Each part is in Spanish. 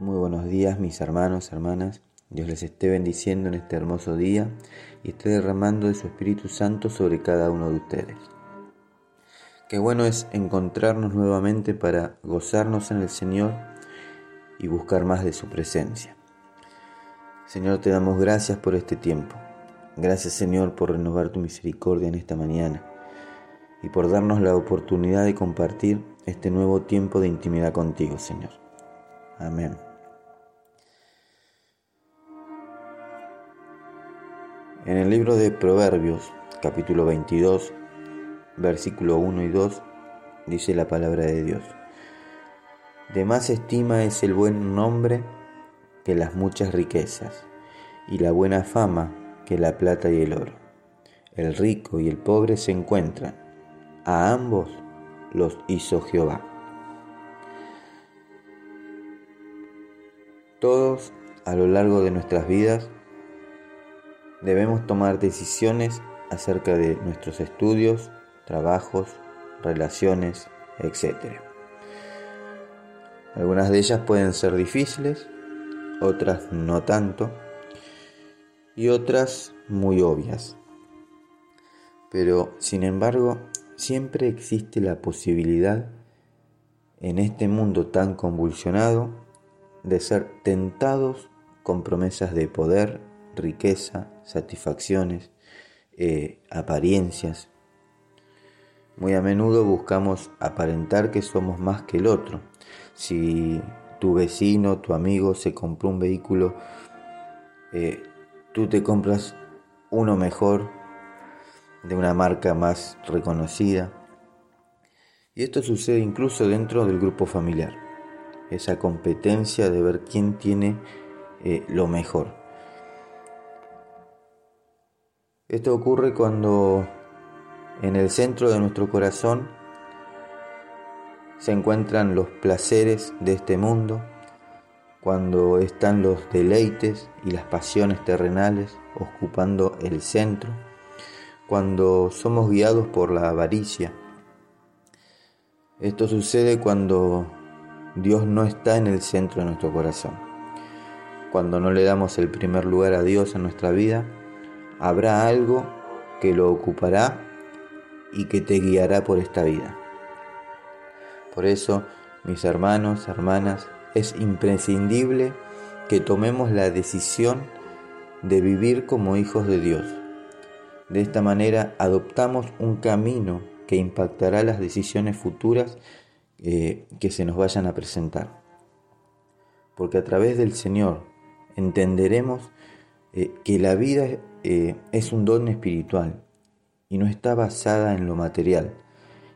Muy buenos días mis hermanos, hermanas. Dios les esté bendiciendo en este hermoso día y esté derramando de su Espíritu Santo sobre cada uno de ustedes. Qué bueno es encontrarnos nuevamente para gozarnos en el Señor y buscar más de su presencia. Señor, te damos gracias por este tiempo. Gracias Señor por renovar tu misericordia en esta mañana y por darnos la oportunidad de compartir este nuevo tiempo de intimidad contigo, Señor. Amén. En el libro de Proverbios, capítulo 22, versículo 1 y 2, dice la palabra de Dios. De más estima es el buen nombre que las muchas riquezas, y la buena fama que la plata y el oro. El rico y el pobre se encuentran, a ambos los hizo Jehová. Todos a lo largo de nuestras vidas debemos tomar decisiones acerca de nuestros estudios, trabajos, relaciones, etc. Algunas de ellas pueden ser difíciles, otras no tanto y otras muy obvias. Pero, sin embargo, siempre existe la posibilidad en este mundo tan convulsionado de ser tentados con promesas de poder, riqueza, satisfacciones, eh, apariencias. Muy a menudo buscamos aparentar que somos más que el otro. Si tu vecino, tu amigo se compró un vehículo, eh, tú te compras uno mejor, de una marca más reconocida. Y esto sucede incluso dentro del grupo familiar. Esa competencia de ver quién tiene eh, lo mejor. Esto ocurre cuando en el centro de nuestro corazón se encuentran los placeres de este mundo, cuando están los deleites y las pasiones terrenales ocupando el centro, cuando somos guiados por la avaricia. Esto sucede cuando Dios no está en el centro de nuestro corazón, cuando no le damos el primer lugar a Dios en nuestra vida habrá algo que lo ocupará y que te guiará por esta vida. Por eso, mis hermanos, hermanas, es imprescindible que tomemos la decisión de vivir como hijos de Dios. De esta manera adoptamos un camino que impactará las decisiones futuras eh, que se nos vayan a presentar. Porque a través del Señor entenderemos eh, que la vida eh, es un don espiritual y no está basada en lo material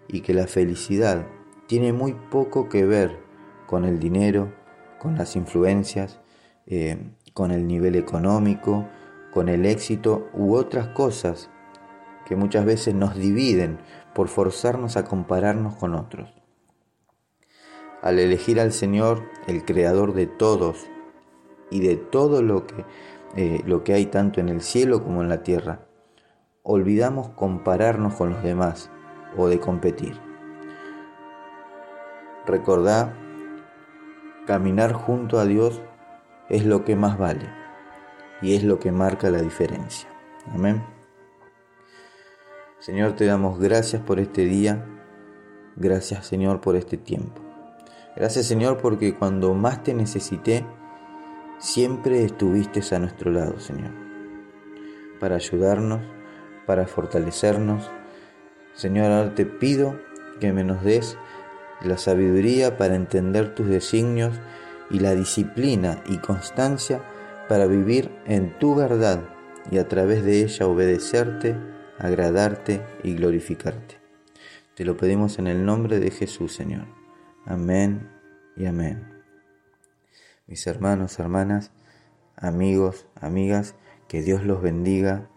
y que la felicidad tiene muy poco que ver con el dinero, con las influencias, eh, con el nivel económico, con el éxito u otras cosas que muchas veces nos dividen por forzarnos a compararnos con otros. Al elegir al Señor, el Creador de todos y de todo lo que eh, lo que hay tanto en el cielo como en la tierra. Olvidamos compararnos con los demás o de competir. Recordá, caminar junto a Dios es lo que más vale y es lo que marca la diferencia. Amén. Señor, te damos gracias por este día. Gracias, Señor, por este tiempo. Gracias, Señor, porque cuando más te necesité, Siempre estuviste a nuestro lado, Señor, para ayudarnos, para fortalecernos. Señor, ahora te pido que me nos des la sabiduría para entender tus designios y la disciplina y constancia para vivir en tu verdad y a través de ella obedecerte, agradarte y glorificarte. Te lo pedimos en el nombre de Jesús, Señor. Amén y amén mis hermanos, hermanas, amigos, amigas, que Dios los bendiga,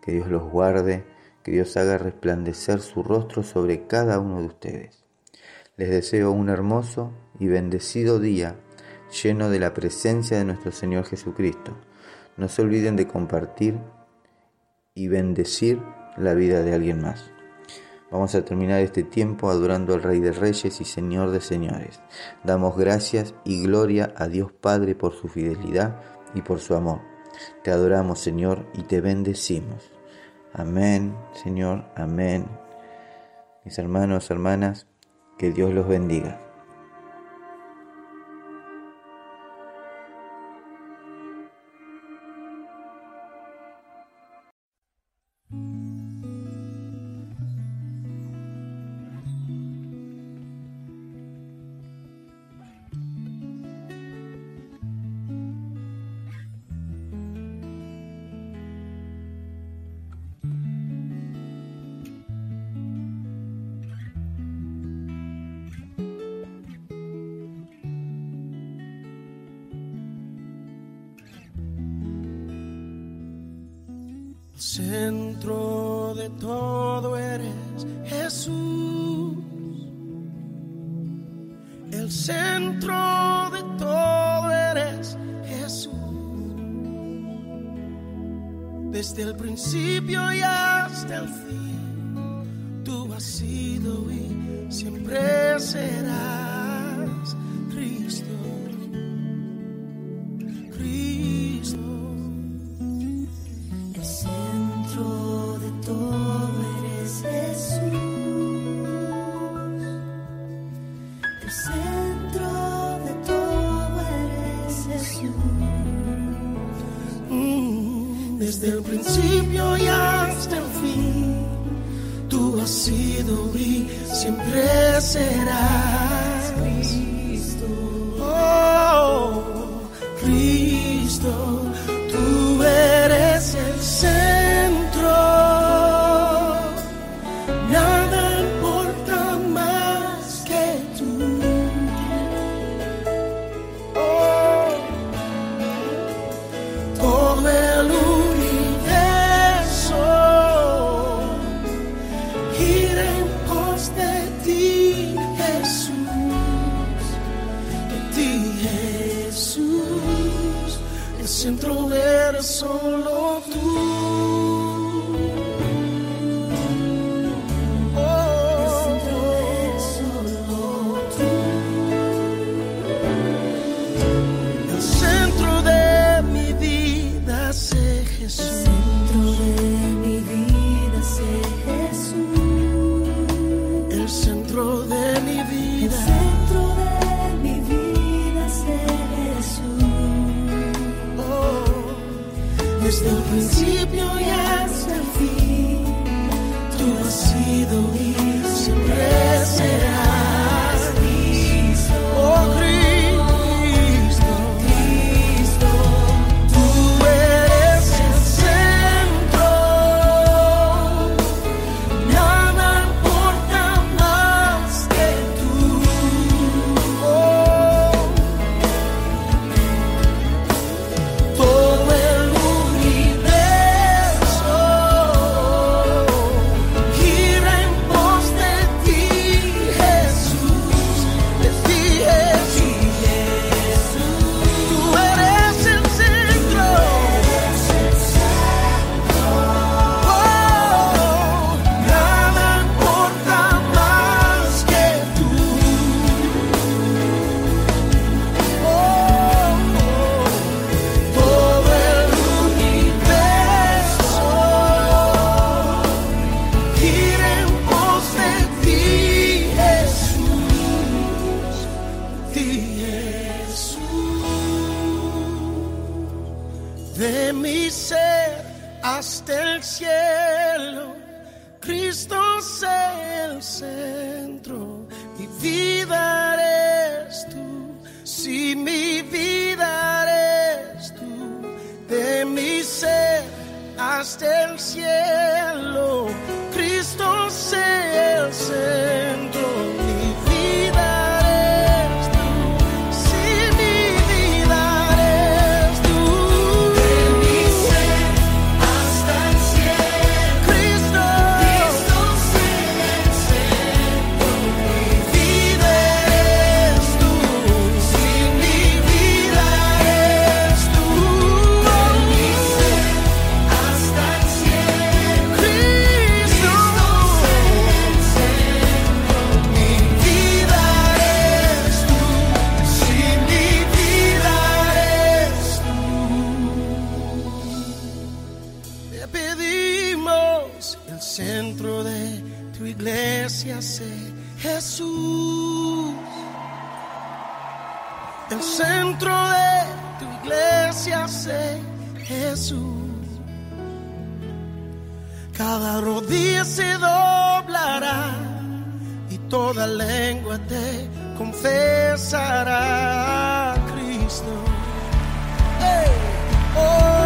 que Dios los guarde, que Dios haga resplandecer su rostro sobre cada uno de ustedes. Les deseo un hermoso y bendecido día lleno de la presencia de nuestro Señor Jesucristo. No se olviden de compartir y bendecir la vida de alguien más. Vamos a terminar este tiempo adorando al Rey de Reyes y Señor de Señores. Damos gracias y gloria a Dios Padre por su fidelidad y por su amor. Te adoramos, Señor, y te bendecimos. Amén, Señor, amén. Mis hermanos, hermanas, que Dios los bendiga. Centro de todo eres Jesús. El centro de todo eres Jesús. Desde el principio y hasta el fin, tú has sido y siempre serás has sido y siempre serás Centro eres solo tú. Sido siempre El centro, mi vida eres tú, si mi vida eres tú, de mi ser hasta el cielo, Cristo sea el centro, El centro de tu iglesia sé Jesús. Cada rodilla se doblará y toda lengua te confesará a Cristo. Hey, oh